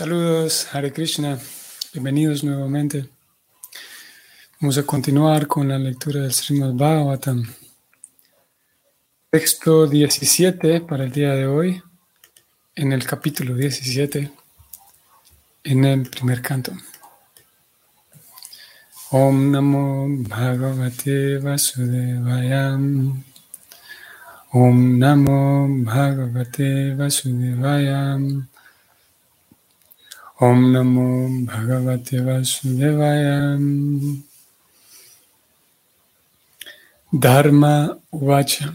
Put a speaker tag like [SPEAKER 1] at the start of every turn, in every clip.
[SPEAKER 1] Saludos, Hare Krishna, bienvenidos nuevamente. Vamos a continuar con la lectura del Srimad Bhagavatam. Texto 17 para el día de hoy, en el capítulo 17, en el primer canto. Om Namo Bhagavate Vasudevaya. Om Namo Bhagavate Vasudevaya. Om Namo Bhagavate Vasudevaya. Dharma Uvacha.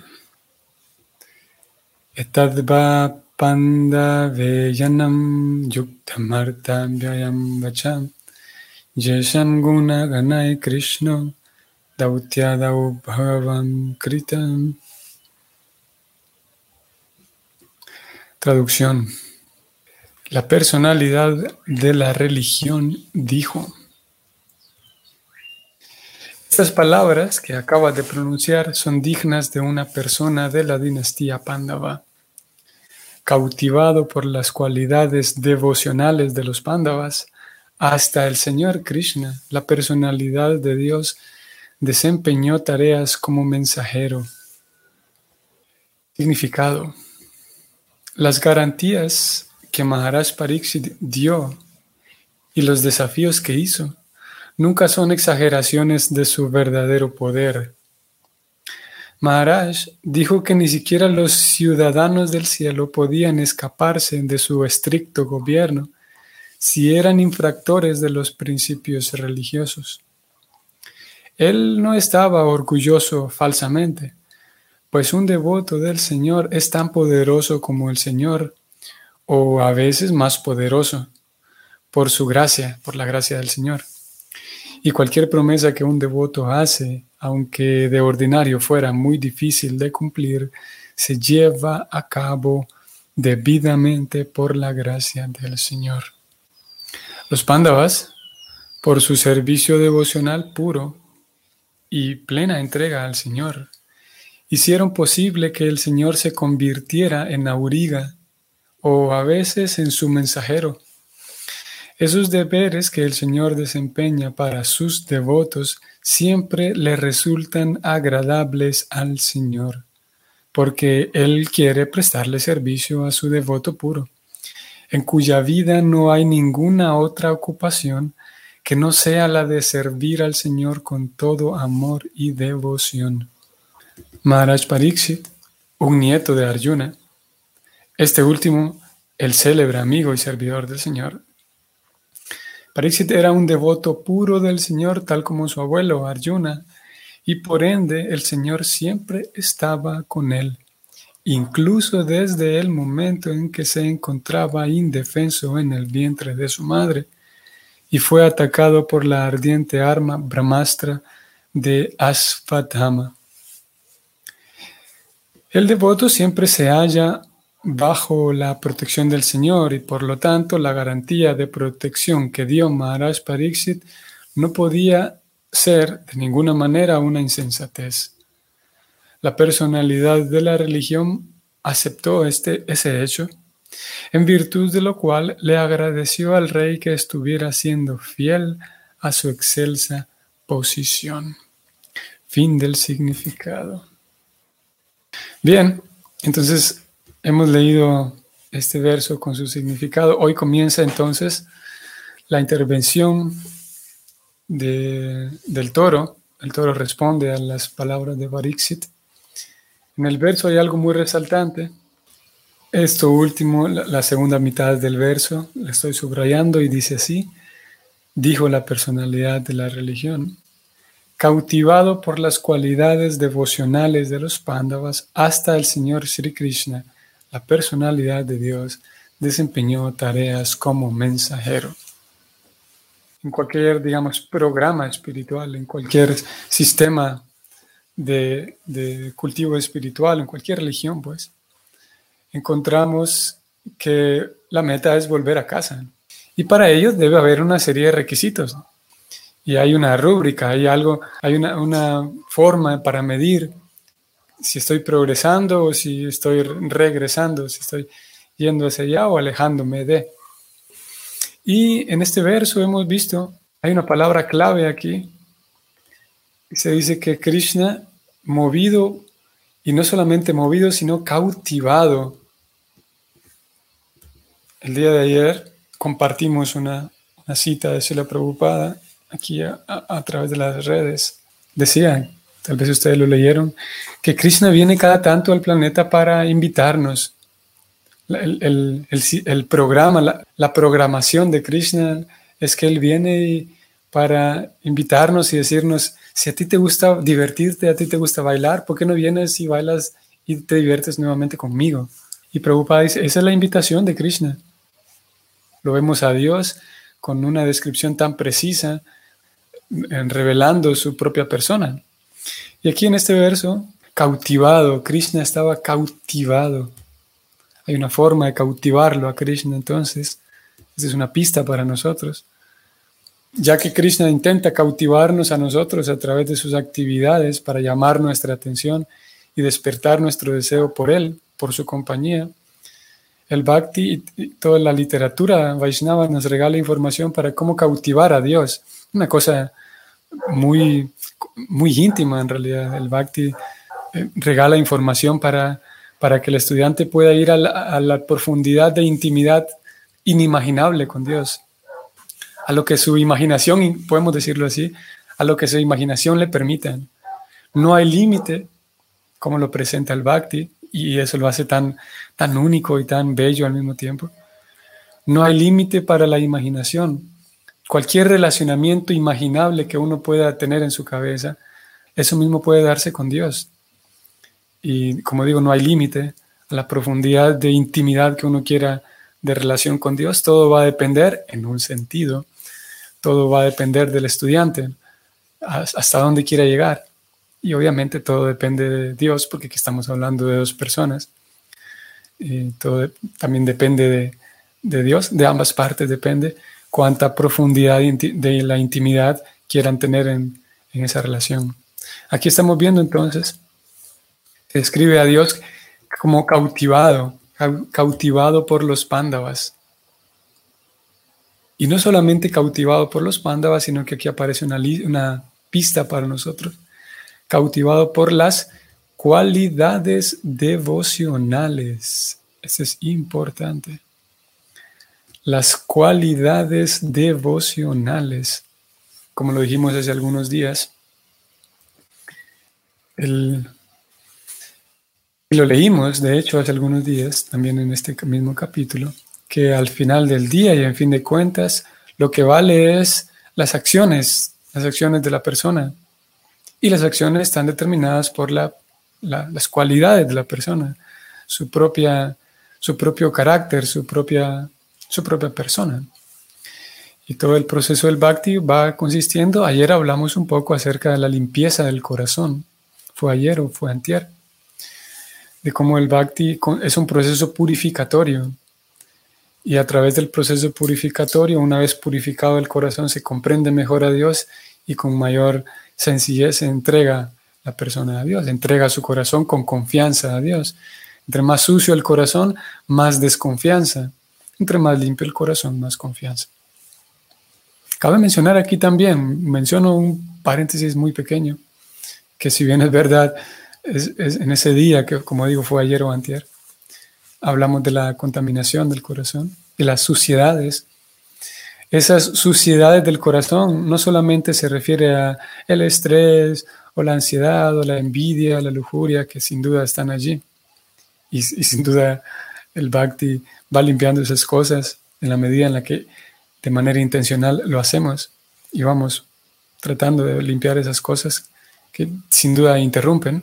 [SPEAKER 1] Etadva Panda Veyanam Yuktamarta Vyayam Vacham. Yesham Guna Ganai Krishna Dautyadau Bhagavan Kritam. Traducción. La personalidad de la religión dijo. Estas palabras que acaba de pronunciar son dignas de una persona de la dinastía Pándava. Cautivado por las cualidades devocionales de los Pándavas, hasta el Señor Krishna, la personalidad de Dios, desempeñó tareas como mensajero. Significado. Las garantías que Maharaj Pariksit dio y los desafíos que hizo nunca son exageraciones de su verdadero poder. Maharaj dijo que ni siquiera los ciudadanos del cielo podían escaparse de su estricto gobierno si eran infractores de los principios religiosos. Él no estaba orgulloso falsamente, pues un devoto del Señor es tan poderoso como el Señor o a veces más poderoso, por su gracia, por la gracia del Señor. Y cualquier promesa que un devoto hace, aunque de ordinario fuera muy difícil de cumplir, se lleva a cabo debidamente por la gracia del Señor. Los Pándavas, por su servicio devocional puro y plena entrega al Señor, hicieron posible que el Señor se convirtiera en auriga o a veces en su mensajero. Esos deberes que el Señor desempeña para sus devotos siempre le resultan agradables al Señor, porque Él quiere prestarle servicio a su devoto puro, en cuya vida no hay ninguna otra ocupación que no sea la de servir al Señor con todo amor y devoción. Maharaj Pariksit, un nieto de Arjuna, este último, el célebre amigo y servidor del Señor. Pariksit era un devoto puro del Señor, tal como su abuelo Arjuna, y por ende el Señor siempre estaba con él, incluso desde el momento en que se encontraba indefenso en el vientre de su madre y fue atacado por la ardiente arma Brahmastra de Asvatama. El devoto siempre se halla bajo la protección del Señor y por lo tanto la garantía de protección que dio Maharaj Pariksit no podía ser de ninguna manera una insensatez. La personalidad de la religión aceptó este, ese hecho, en virtud de lo cual le agradeció al rey que estuviera siendo fiel a su excelsa posición. Fin del significado. Bien, entonces Hemos leído este verso con su significado. Hoy comienza entonces la intervención del toro. El toro responde a las palabras de Barixit. En el verso hay algo muy resaltante. Esto último, la segunda mitad del verso, la estoy subrayando y dice así, dijo la personalidad de la religión, cautivado por las cualidades devocionales de los Pándavas hasta el Señor Sri Krishna, la personalidad de Dios desempeñó tareas como mensajero. En cualquier, digamos, programa espiritual, en cualquier sistema de, cultivo espiritual, en cualquier religión, pues, encontramos que la meta es volver a casa. Y para ello debe haber una serie de requisitos. Y hay una rúbrica, hay algo, hay una, una forma para medir si estoy progresando o si estoy regresando, si estoy yendo hacia allá o alejándome de. Y en este verso hemos visto, hay una palabra clave aquí, se dice que Krishna, movido, y no solamente movido, sino cautivado. El día de ayer compartimos una, cita de Sila Prabhupada aquí a, través de las redes. Decía, tal vez ustedes lo leyeron, que Krishna viene cada tanto al planeta para invitarnos. El, programa, la, programación de Krishna es que Él viene para invitarnos y decirnos, si a ti te gusta divertirte, a ti te gusta bailar, ¿por qué no vienes y bailas y te diviertes nuevamente conmigo? Y Prabhupada dice, esa es la invitación de Krishna. Lo vemos a Dios con una descripción tan precisa, revelando su propia persona. Y aquí en este verso, cautivado, Krishna estaba cautivado. Hay una forma de cautivarlo a Krishna, entonces, esa es una pista para nosotros. Ya que Krishna intenta cautivarnos a nosotros a través de sus actividades para llamar nuestra atención y despertar nuestro deseo por Él, por su compañía, el Bhakti y toda la literatura Vaishnava nos regala información para cómo cautivar a Dios. Una cosa muy, muy íntima en realidad. El Bhakti eh, regala información para, para que el estudiante pueda ir a la, profundidad de intimidad inimaginable con Dios. A lo que su imaginación, podemos decirlo así, a lo que su imaginación le permita. No hay límite, como lo presenta el Bhakti, y eso lo hace tan, tan único y tan bello al mismo tiempo. No hay límite para la imaginación cualquier relacionamiento imaginable que uno pueda tener en su cabeza, eso mismo puede darse con Dios. Y como digo, no hay límite a la profundidad de intimidad que uno quiera de relación con Dios. Todo va a depender, en un sentido, todo va a depender del estudiante, hasta dónde quiera llegar. Y obviamente todo depende de Dios, porque aquí estamos hablando de dos personas. Y todo también depende de, de Dios, de ambas partes depende cuánta profundidad de la intimidad quieran tener en, esa relación. Aquí estamos viendo entonces, se describe a Dios como cautivado, cautivado por los pándavas. Y no solamente cautivado por los pándavas, sino que aquí aparece una, una pista para nosotros. Cautivado por las cualidades devocionales. Eso es importante las cualidades devocionales, como lo dijimos hace algunos días. El, lo leímos, de hecho, hace algunos días, también en este mismo capítulo, que al final del día y en fin de cuentas, lo que vale es las acciones, las acciones de la persona. Y las acciones están determinadas por las cualidades de la persona, su, propia, su propio carácter, su propia su propia persona. Y todo el proceso del bhakti va consistiendo, ayer hablamos un poco acerca de la limpieza del corazón, fue ayer o fue antier, de cómo el bhakti es un proceso purificatorio. Y a través del proceso purificatorio, una vez purificado el corazón, se comprende mejor a Dios y con mayor sencillez se entrega la persona a Dios, entrega su corazón con confianza a Dios. Entre más sucio el corazón, más desconfianza. Entre más limpio el corazón, más confianza. Cabe mencionar aquí también, menciono un paréntesis muy pequeño, que si bien es verdad, es, en ese día, que como digo fue ayer o antier, hablamos de la contaminación del corazón, y las suciedades. Esas suciedades del corazón no solamente se refiere a el estrés o la ansiedad o la envidia, la lujuria, que sin duda están allí. Y, y sin duda el bhakti va limpiando esas cosas en la medida en la que de manera intencional lo hacemos y vamos tratando de limpiar esas cosas que sin duda interrumpen.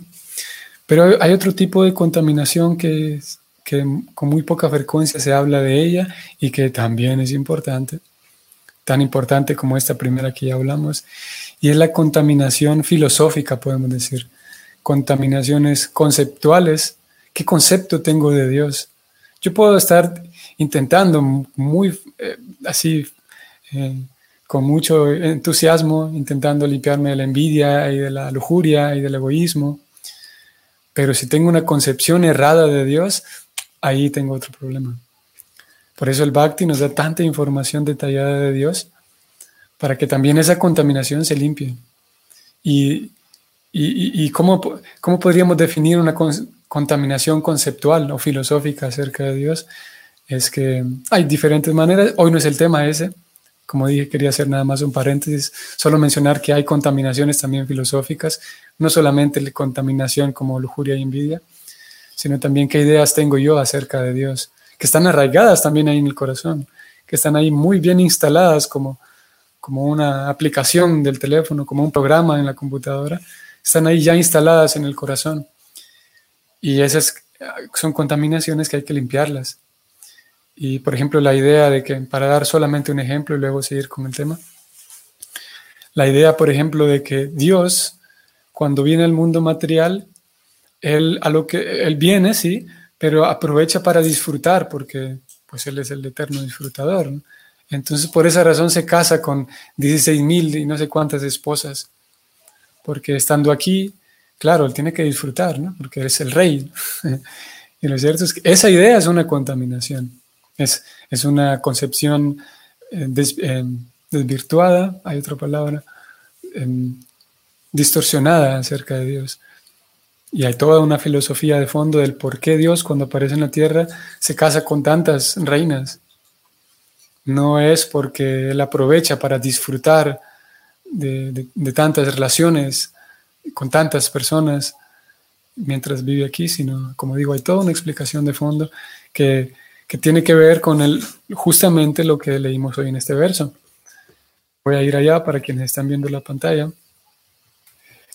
[SPEAKER 1] Pero hay otro tipo de contaminación que, que con muy poca frecuencia se habla de ella y que también es importante, tan importante como esta primera que ya hablamos, y es la contaminación filosófica, podemos decir, contaminaciones conceptuales. ¿Qué concepto tengo de Dios? Yo puedo estar intentando muy eh, así, eh, con mucho entusiasmo, intentando limpiarme de la envidia y de la lujuria y del egoísmo. Pero si tengo una concepción errada de Dios, ahí tengo otro problema. Por eso el Bhakti nos da tanta información detallada de Dios, para que también esa contaminación se limpie. Y, y, cómo, cómo, podríamos definir una contaminación conceptual o filosófica acerca de Dios, es que hay diferentes maneras. Hoy no es el tema ese. Como dije, quería hacer nada más un paréntesis, solo mencionar que hay contaminaciones también filosóficas, no solamente la contaminación como lujuria y envidia, sino también qué ideas tengo yo acerca de Dios, que están arraigadas también ahí en el corazón, que están ahí muy bien instaladas como, como una aplicación del teléfono, como un programa en la computadora, están ahí ya instaladas en el corazón. Y esas son contaminaciones que hay que limpiarlas. Y por ejemplo, la idea de que, para dar solamente un ejemplo y luego seguir con el tema, la idea, por ejemplo, de que Dios, cuando viene al mundo material, él, a lo que, él viene, sí, pero aprovecha para disfrutar, porque pues Él es el eterno disfrutador. Entonces, por esa razón se casa con 16 mil y no sé cuántas esposas, porque estando aquí, claro, Él tiene que disfrutar, ¿no? porque es el rey. y lo cierto es que esa idea es una contaminación. Es, es una concepción eh, eh, desvirtuada, hay otra palabra, em, distorsionada acerca de Dios. Y hay toda una filosofía de fondo del por qué Dios cuando aparece en la tierra se casa con tantas reinas. No es porque Él aprovecha para disfrutar de tantas relaciones con tantas personas mientras vive aquí, sino, como digo, hay toda una explicación de fondo que tiene que ver con el, justamente lo que leímos hoy en este verso. Voy a ir allá para quienes están viendo la pantalla.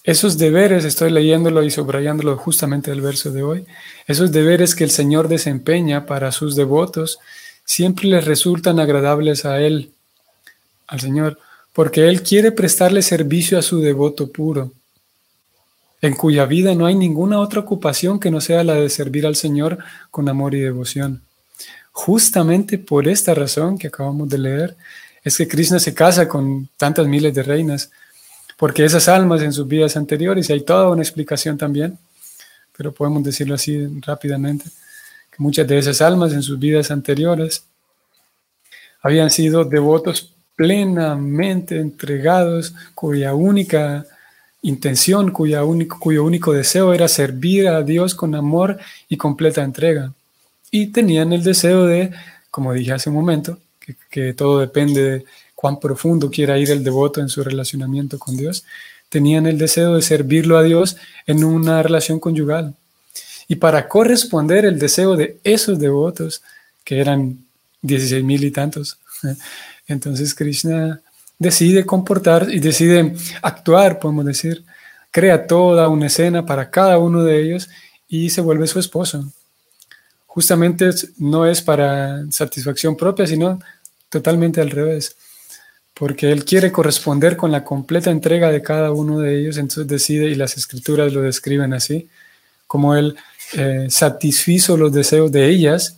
[SPEAKER 1] Esos deberes, estoy leyéndolo y subrayándolo justamente del verso de hoy, esos deberes que el Señor desempeña para sus devotos siempre les resultan agradables a Él, al Señor, porque Él quiere prestarle servicio a su devoto puro, en cuya vida no hay ninguna otra ocupación que no sea la de servir al Señor con amor y devoción. Justamente por esta razón que acabamos de leer, es que Krishna se casa con tantas miles de reinas, porque esas almas en sus vidas anteriores, y hay toda una explicación también, pero podemos decirlo así rápidamente, que muchas de esas almas en sus vidas anteriores habían sido devotos plenamente entregados, cuya única intención, cuya único, cuyo único deseo era servir a Dios con amor y completa entrega y tenían el deseo de, como dije hace un momento, que, todo depende de cuán profundo quiera ir el devoto en su relacionamiento con Dios, tenían el deseo de servirlo a Dios en una relación conyugal. Y para corresponder el deseo de esos devotos, que eran 16 mil y tantos, entonces Krishna decide comportar y decide actuar, podemos decir, crea toda una escena para cada uno de ellos y se vuelve su esposo. Justamente no es para satisfacción propia, sino totalmente al revés, porque Él quiere corresponder con la completa entrega de cada uno de ellos, entonces decide, y las escrituras lo describen así, como Él eh, satisfizo los deseos de ellas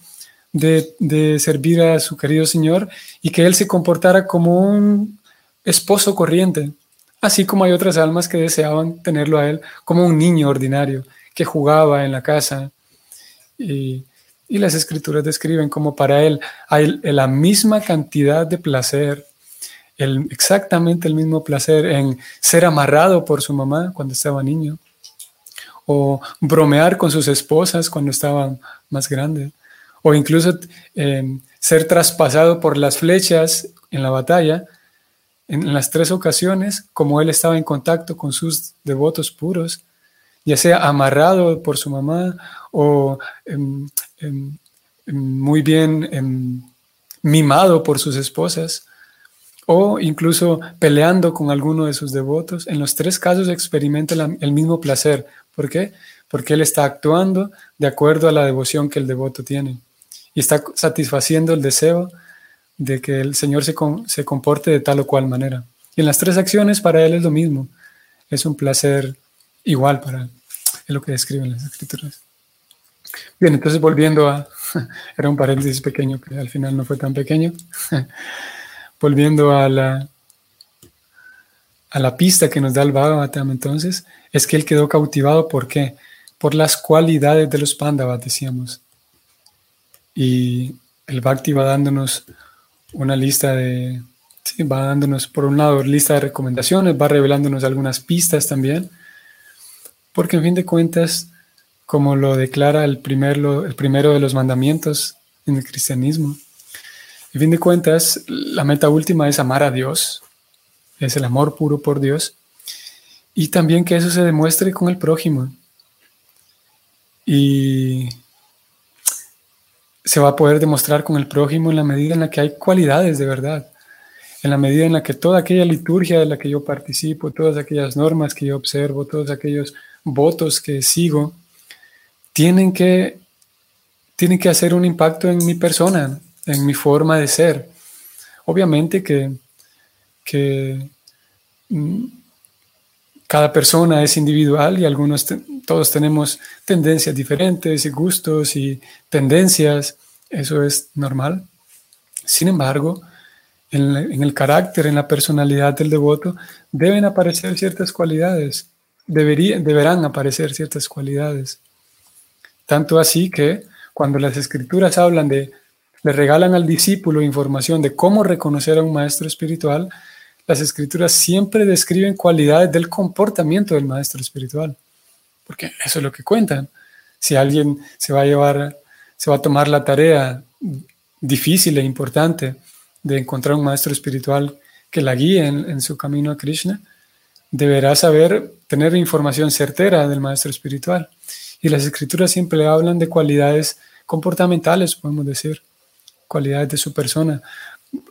[SPEAKER 1] de, de servir a su querido Señor y que Él se comportara como un esposo corriente, así como hay otras almas que deseaban tenerlo a Él como un niño ordinario que jugaba en la casa y y las escrituras describen como para él hay la misma cantidad de placer, el, exactamente el mismo placer en ser amarrado por su mamá cuando estaba niño, o bromear con sus esposas cuando estaban más grandes, o incluso em, ser traspasado por las flechas en la batalla. En las tres ocasiones, como él estaba en contacto con sus devotos puros, ya sea amarrado por su mamá o em, Em, em, muy bien mimado por sus esposas o incluso peleando con alguno de sus devotos. En los tres casos experimenta el mismo placer. ¿Por qué? Porque él está actuando de acuerdo a la devoción que el devoto tiene y está satisfaciendo el deseo de que el Señor se, se comporte de tal o cual manera. Y en las tres acciones para él es lo mismo. Es un placer igual para él. Es lo que describen las escrituras. Bien, entonces volviendo a, era un paréntesis pequeño que al final no fue tan pequeño, volviendo a la, a la pista que nos da el Bhagavatam entonces, es que él quedó cautivado, ¿por qué? Por las cualidades de los Pandavas, decíamos. Y el Bhakti va dándonos una lista de, sí, va dándonos por un lado lista de recomendaciones, va revelándonos algunas pistas también, porque en fin de cuentas, como lo declara el, primero, el primero de los mandamientos en el cristianismo, en fin de cuentas, la meta última es amar a Dios, es el amor puro por Dios, y también que eso se demuestre con el prójimo. Y se va a poder demostrar con el prójimo en la medida en la que hay cualidades de verdad, en la medida en la que toda aquella liturgia de la que yo participo, todas aquellas normas que yo observo, todos aquellos votos que sigo, tienen que, tienen que hacer un impacto en mi persona, en mi forma de ser. Obviamente que, que mm, cada persona es individual y algunos, todos tenemos tendencias diferentes y gustos y tendencias, eso es normal. Sin embargo, en, el carácter, en la personalidad del devoto, deben aparecer ciertas cualidades, deberían, deberán aparecer ciertas cualidades. Tanto así que cuando las escrituras hablan de, le regalan al discípulo información de cómo reconocer a un maestro espiritual, las escrituras siempre describen cualidades del comportamiento del maestro espiritual, porque eso es lo que cuentan. Si alguien se va a llevar, se va a tomar la tarea difícil e importante de encontrar un maestro espiritual que la guíe en, su camino a Krishna, deberá saber tener información certera del maestro espiritual. Y las escrituras siempre hablan de cualidades comportamentales, podemos decir, cualidades de su persona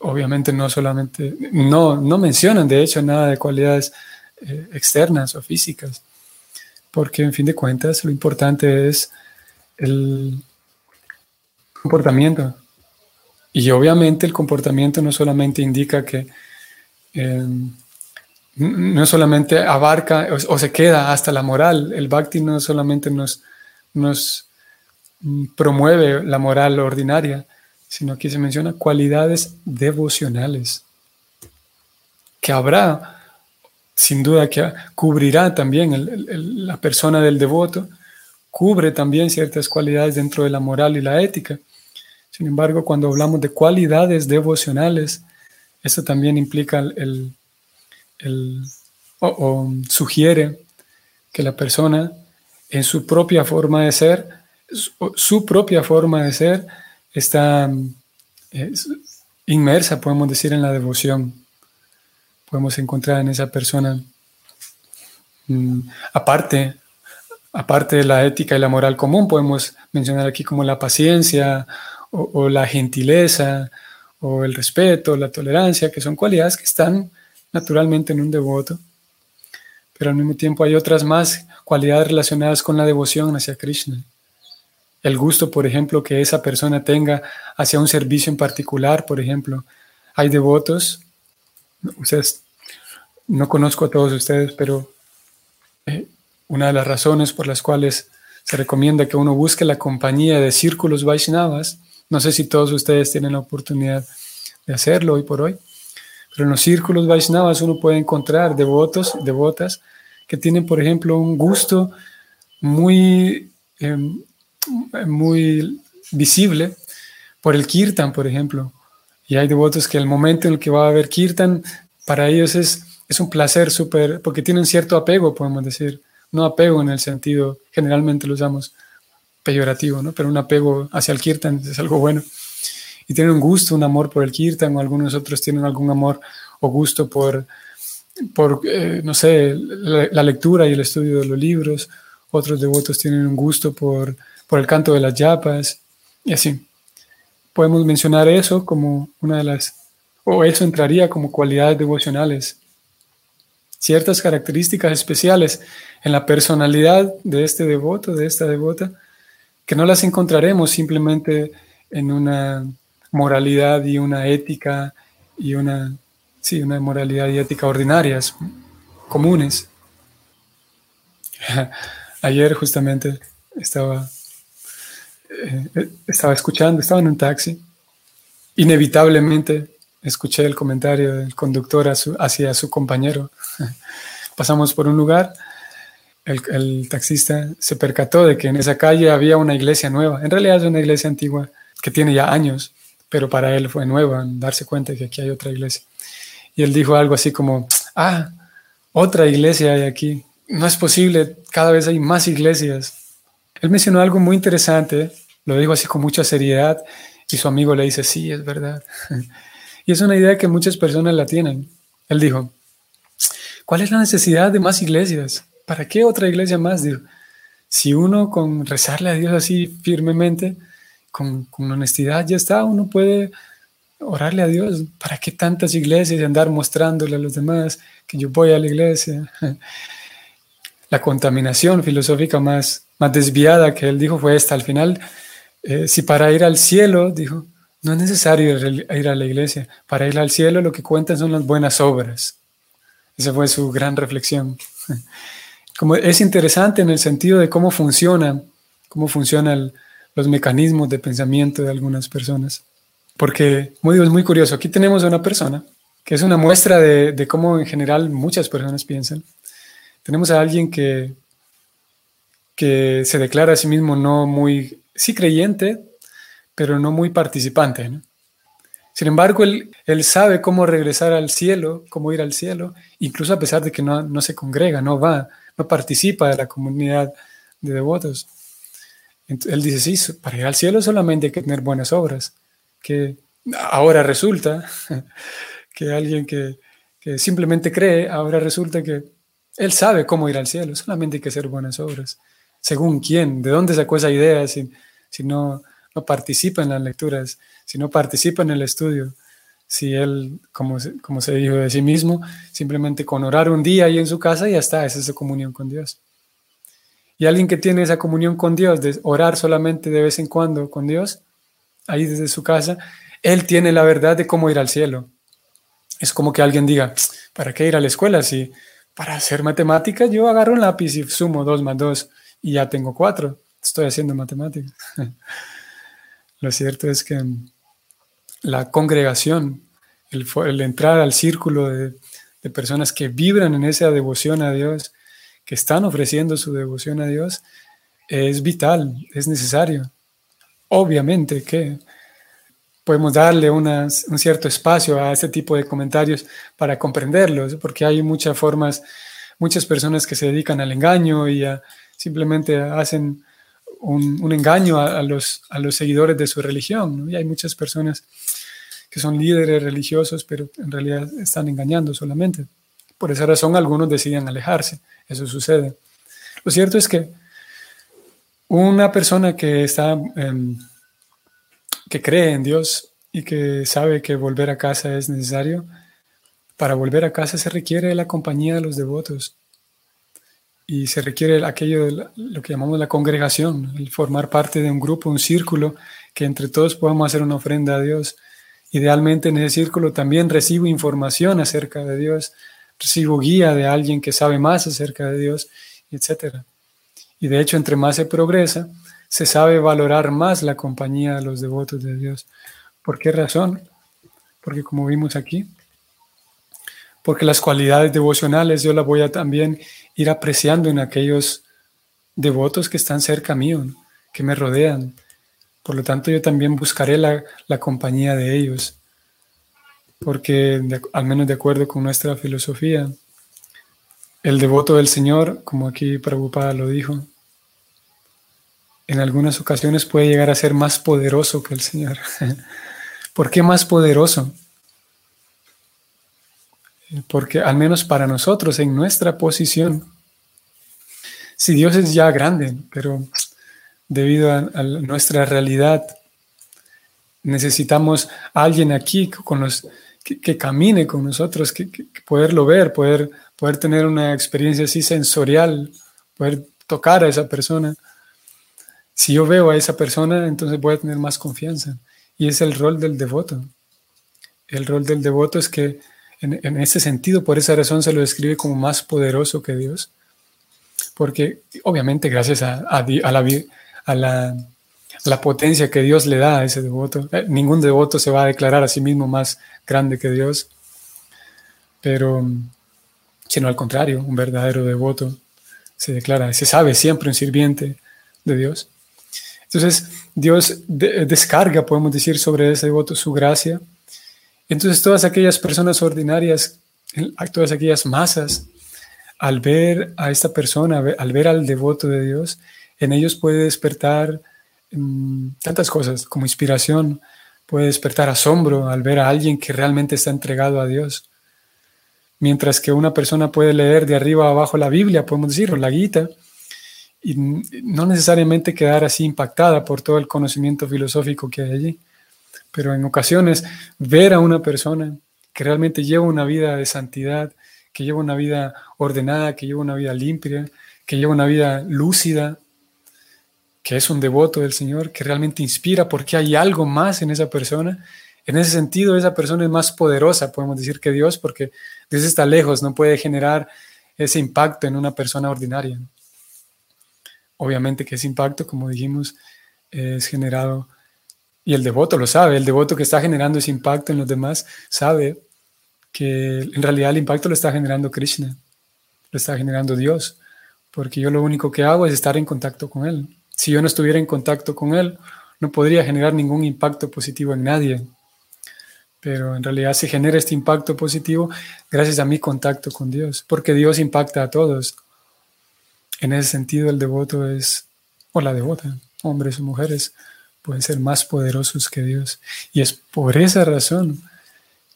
[SPEAKER 1] obviamente no solamente, no, no mencionan de hecho nada de cualidades eh, externas o físicas, porque en fin de cuentas lo importante es el comportamiento. Y obviamente el comportamiento no solamente indica que, em, no solamente abarca o, se queda hasta la moral, el bhakti no solamente nos, nos mm, promueve la moral ordinaria, sino que se menciona cualidades devocionales, que habrá, sin duda, que cubrirá también la persona del devoto, cubre también ciertas cualidades dentro de la moral y la ética. Sin embargo, cuando hablamos de cualidades devocionales, eso también implica el, o sugiere que la persona en su propia forma de ser, su propia forma de ser, está inmersa, podemos decir, en la devoción. Podemos encontrar en esa persona, mm, aparte, aparte de la ética y la moral común, podemos mencionar aquí como la paciencia o, la gentileza o el respeto, la tolerancia, que son cualidades que están naturalmente en un devoto. Pero al mismo tiempo hay otras más cualidades relacionadas con la devoción hacia Krishna el gusto, por ejemplo, que esa persona tenga hacia un servicio en particular, por ejemplo. Hay devotos, ustedes, no conozco a todos ustedes, pero eh, una de las razones por las cuales se recomienda que uno busque la compañía de círculos Vaishnavas, no sé si todos ustedes tienen la oportunidad de hacerlo hoy por hoy, pero en los círculos Vaishnavas uno puede encontrar devotos, devotas, que tienen, por ejemplo, un gusto muy em, muy visible por el kirtan, por ejemplo. Y hay devotos que el momento en el que va a haber kirtan, para ellos es, es un placer súper, porque tienen cierto apego, podemos decir. No apego en el sentido, generalmente lo usamos peyorativo, ¿no? Pero un apego hacia el kirtan es algo bueno. Y tienen un gusto, un amor por el kirtan, o algunos otros tienen algún amor o gusto por, por eh, no sé, la lectura y el estudio de los libros. Otros devotos tienen un gusto por por el canto de las yapas y así. Podemos mencionar eso como una de las, o eso entraría como cualidades devocionales. Ciertas características especiales en la personalidad de este devoto, de esta devota, que no las encontraremos simplemente en una moralidad y una ética y una, sí, una moralidad y ética ordinarias, comunes. Ayer justamente estaba eh, estaba escuchando, estaba en un taxi, inevitablemente escuché el comentario del conductor hacia su compañero. Pasamos por un lugar, el, taxista se percató de que en esa calle había una iglesia nueva, en realidad es una iglesia antigua que tiene ya años, pero para él fue nuevo darse cuenta de que aquí hay otra iglesia. Y él dijo algo así como, ah, otra iglesia hay aquí. No es posible, cada vez hay más iglesias. Él mencionó algo muy interesante, lo dijo así con mucha seriedad y su amigo le dice, sí, es verdad. y es una idea que muchas personas la tienen. Él dijo, ¿cuál es la necesidad de más iglesias? ¿Para qué otra iglesia más? Dijo, si uno con rezarle a Dios así firmemente, con, con honestidad, ya está, uno puede orarle a Dios. ¿Para qué tantas iglesias y andar mostrándole a los demás que yo voy a la iglesia? La contaminación filosófica más, más desviada que él dijo fue esta. Al final, eh, si para ir al cielo, dijo, no es necesario ir a la iglesia. Para ir al cielo lo que cuentan son las buenas obras. Esa fue su gran reflexión. Como es interesante en el sentido de cómo funciona, cómo funcionan los mecanismos de pensamiento de algunas personas. Porque, muy, es muy curioso, aquí tenemos a una persona que es una muestra de, de cómo en general muchas personas piensan. Tenemos a alguien que, que se declara a sí mismo no muy, sí creyente, pero no muy participante. Sin embargo, él, él, sabe cómo regresar al cielo, cómo ir al cielo, incluso a pesar de que no, no se congrega, no va, no participa de la comunidad de devotos. él dice, sí, para ir al cielo solamente hay que tener buenas obras, que ahora resulta que alguien que, simplemente cree, ahora resulta que él sabe cómo ir al cielo, solamente hay que hacer buenas obras. ¿Según quién? ¿De dónde sacó esa idea si, si no, no participa en las lecturas, si no participa en el estudio? Si él, como, se dijo de sí mismo, simplemente con orar un día ahí en su casa ya está, esa es su comunión con Dios. Y alguien que tiene esa comunión con Dios, de orar solamente de vez en cuando con Dios, ahí desde su casa, él tiene la verdad de cómo ir al cielo. Es como que alguien diga, ¿para qué ir a la escuela? Si para hacer matemáticas yo agarro un lápiz y sumo dos más dos y ya tengo cuatro. Estoy haciendo matemáticas. Lo cierto es que la congregación, el, entrar al círculo de, personas que vibran en esa devoción a Dios, que están ofreciendo su devoción a Dios, es vital, es necesario. Obviamente que podemos darle un cierto espacio a este tipo de comentarios para comprenderlos, porque hay muchas formas, muchas personas que se dedican al engaño y simplemente hacen un, engaño a, los, a los seguidores de su religión. Y hay muchas personas que son líderes religiosos, pero en realidad están engañando solamente. Por esa razón algunos deciden alejarse. Eso sucede. Lo cierto es que una persona que está, em, que cree en Dios y que sabe que volver a casa es necesario, para volver a casa se requiere la compañía de los devotos y se requiere aquello de lo que llamamos la congregación, el formar parte de un grupo, un círculo, que entre todos podamos hacer una ofrenda a Dios. Idealmente en ese círculo también recibo información acerca de Dios, recibo guía de alguien que sabe más acerca de Dios, etc. Y de hecho, entre más se progresa, se sabe valorar más la compañía de los devotos de Dios. ¿Por qué razón? Porque como vimos aquí, porque las cualidades devocionales yo las voy a también ir apreciando en aquellos devotos que están cerca mío, que me rodean. Por lo tanto, yo también buscaré la, compañía de ellos, porque al menos de acuerdo con nuestra filosofía, el devoto del Señor, como aquí Prabhupada lo dijo, en algunas ocasiones puede llegar a ser más poderoso que el Señor. ¿Por qué más poderoso? Porque al menos para nosotros, en nuestra posición, si Dios es ya grande, pero debido a, nuestra realidad, necesitamos alguien aquí con los, que, camine con nosotros, que, poderlo ver, poder, poder tener una experiencia así sensorial, poder tocar a esa persona. Si yo veo a esa persona, entonces voy a tener más confianza. Y es el rol del devoto. El rol del devoto es que en, ese sentido, por esa razón se lo describe como más poderoso que Dios, porque obviamente gracias a, la, potencia que Dios le da a ese devoto, eh, ningún devoto se va a declarar a sí mismo más grande que Dios, pero sino al contrario, un verdadero devoto se declara, se sabe siempre un sirviente de Dios. Entonces Dios descarga, podemos decir, sobre ese devoto su gracia. Entonces todas aquellas personas ordinarias, todas aquellas masas, al ver a esta persona, al ver al devoto de Dios, en ellos puede despertar mm, tantas cosas como inspiración, puede despertar asombro al ver a alguien que realmente está entregado a Dios. Mientras que una persona puede leer de arriba a abajo la Biblia, podemos decir, o la Gita, y no necesariamente quedar así impactada por todo el conocimiento filosófico que hay allí, pero en ocasiones ver a una persona que realmente lleva una vida de santidad, que lleva una vida ordenada, que lleva una vida limpia, que lleva una vida lúcida, que es un devoto del Señor, que realmente inspira porque hay algo más en esa persona. En ese sentido, esa persona es más poderosa, podemos decir, que Dios, porque Dios está lejos, no puede generar ese impacto en una persona ordinaria. Obviamente que ese impacto, como dijimos, es generado, y el devoto lo sabe, el devoto que está generando ese impacto en los demás sabe que en realidad el impacto lo está generando Krishna, lo está generando Dios, porque yo lo único que hago es estar en contacto con Él. Si yo no estuviera en contacto con Él, no podría generar ningún impacto positivo en nadie. Pero en realidad se genera este impacto positivo gracias a mi contacto con Dios, porque Dios impacta a todos. En ese sentido, el devoto es, o la devota, hombres o mujeres, pueden ser más poderosos que Dios. Y es por esa razón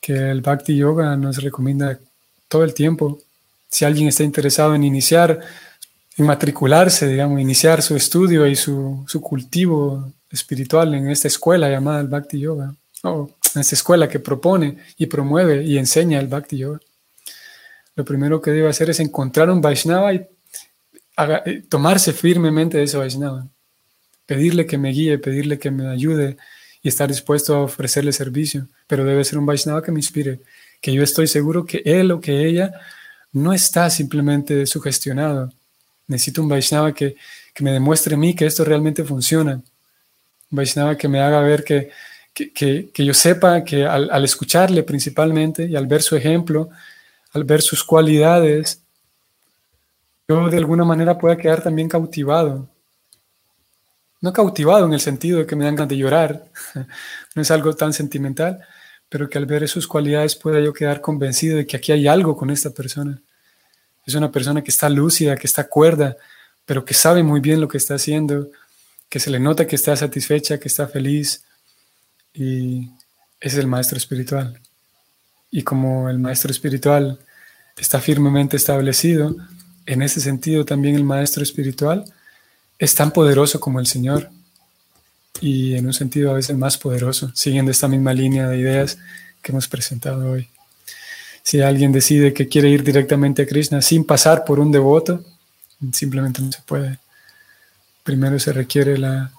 [SPEAKER 1] que el Bhakti Yoga nos recomienda todo el tiempo, si alguien está interesado en iniciar, en matricularse, digamos, iniciar su estudio y su, cultivo espiritual en esta escuela llamada el Bhakti Yoga, o en esta escuela que propone y promueve y enseña el Bhakti Yoga. Lo primero que debe hacer es encontrar un Vaishnava y eh, tomarse firmemente de ese Vaishnava, pedirle que me guíe, pedirle que me ayude y estar dispuesto a ofrecerle servicio, pero debe ser un Vaishnava que me inspire, que yo estoy seguro que él o que ella no está simplemente sugestionado. Necesito un Vaishnava que, me demuestre a mí que esto realmente funciona. Un Vaishnava que me haga ver que, que, yo sepa que al, al, escucharle principalmente y al ver su ejemplo, al ver sus cualidades, yo de alguna manera pueda quedar también cautivado no cautivado en el sentido de que me dan ganas de llorar, no es algo tan sentimental, pero que al ver sus cualidades pueda yo quedar convencido de que aquí hay algo con esta persona. Es una persona que está lúcida, que está cuerda, pero que sabe muy bien lo que está haciendo, que se le nota que está satisfecha, que está feliz, y es el maestro espiritual. Y como el maestro espiritual está firmemente establecido, en ese sentido también el maestro espiritual es tan poderoso como el Señor y en un sentido a veces más poderoso, siguiendo esta misma línea de ideas que hemos presentado hoy. Si alguien decide que quiere ir directamente a Krishna sin pasar por un devoto, simplemente no se puede. Primero se requiere la,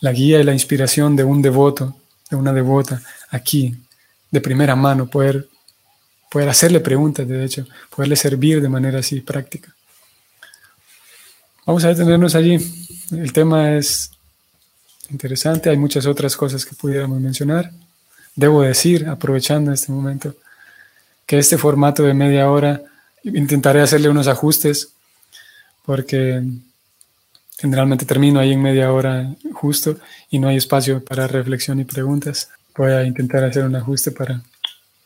[SPEAKER 1] guía y la inspiración de un devoto, de una devota, aquí, de primera mano, poder, poder hacerle preguntas, de hecho, poderle servir de manera así práctica. Vamos a detenernos allí. El tema es interesante, hay muchas otras cosas que pudiéramos mencionar. Debo decir, aprovechando este momento, que este formato de media hora intentaré hacerle unos ajustes porque generalmente termino ahí en media hora justo y no hay espacio para reflexión y preguntas. Voy a intentar hacer un ajuste para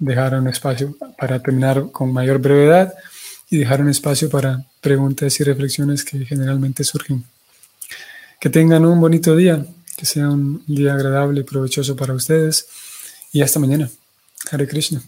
[SPEAKER 1] dejar un espacio para terminar con mayor brevedad y dejar un espacio para preguntas y reflexiones que generalmente surgen. Que tengan un bonito día, que sea un día agradable y provechoso para ustedes y hasta mañana. Hare Krishna.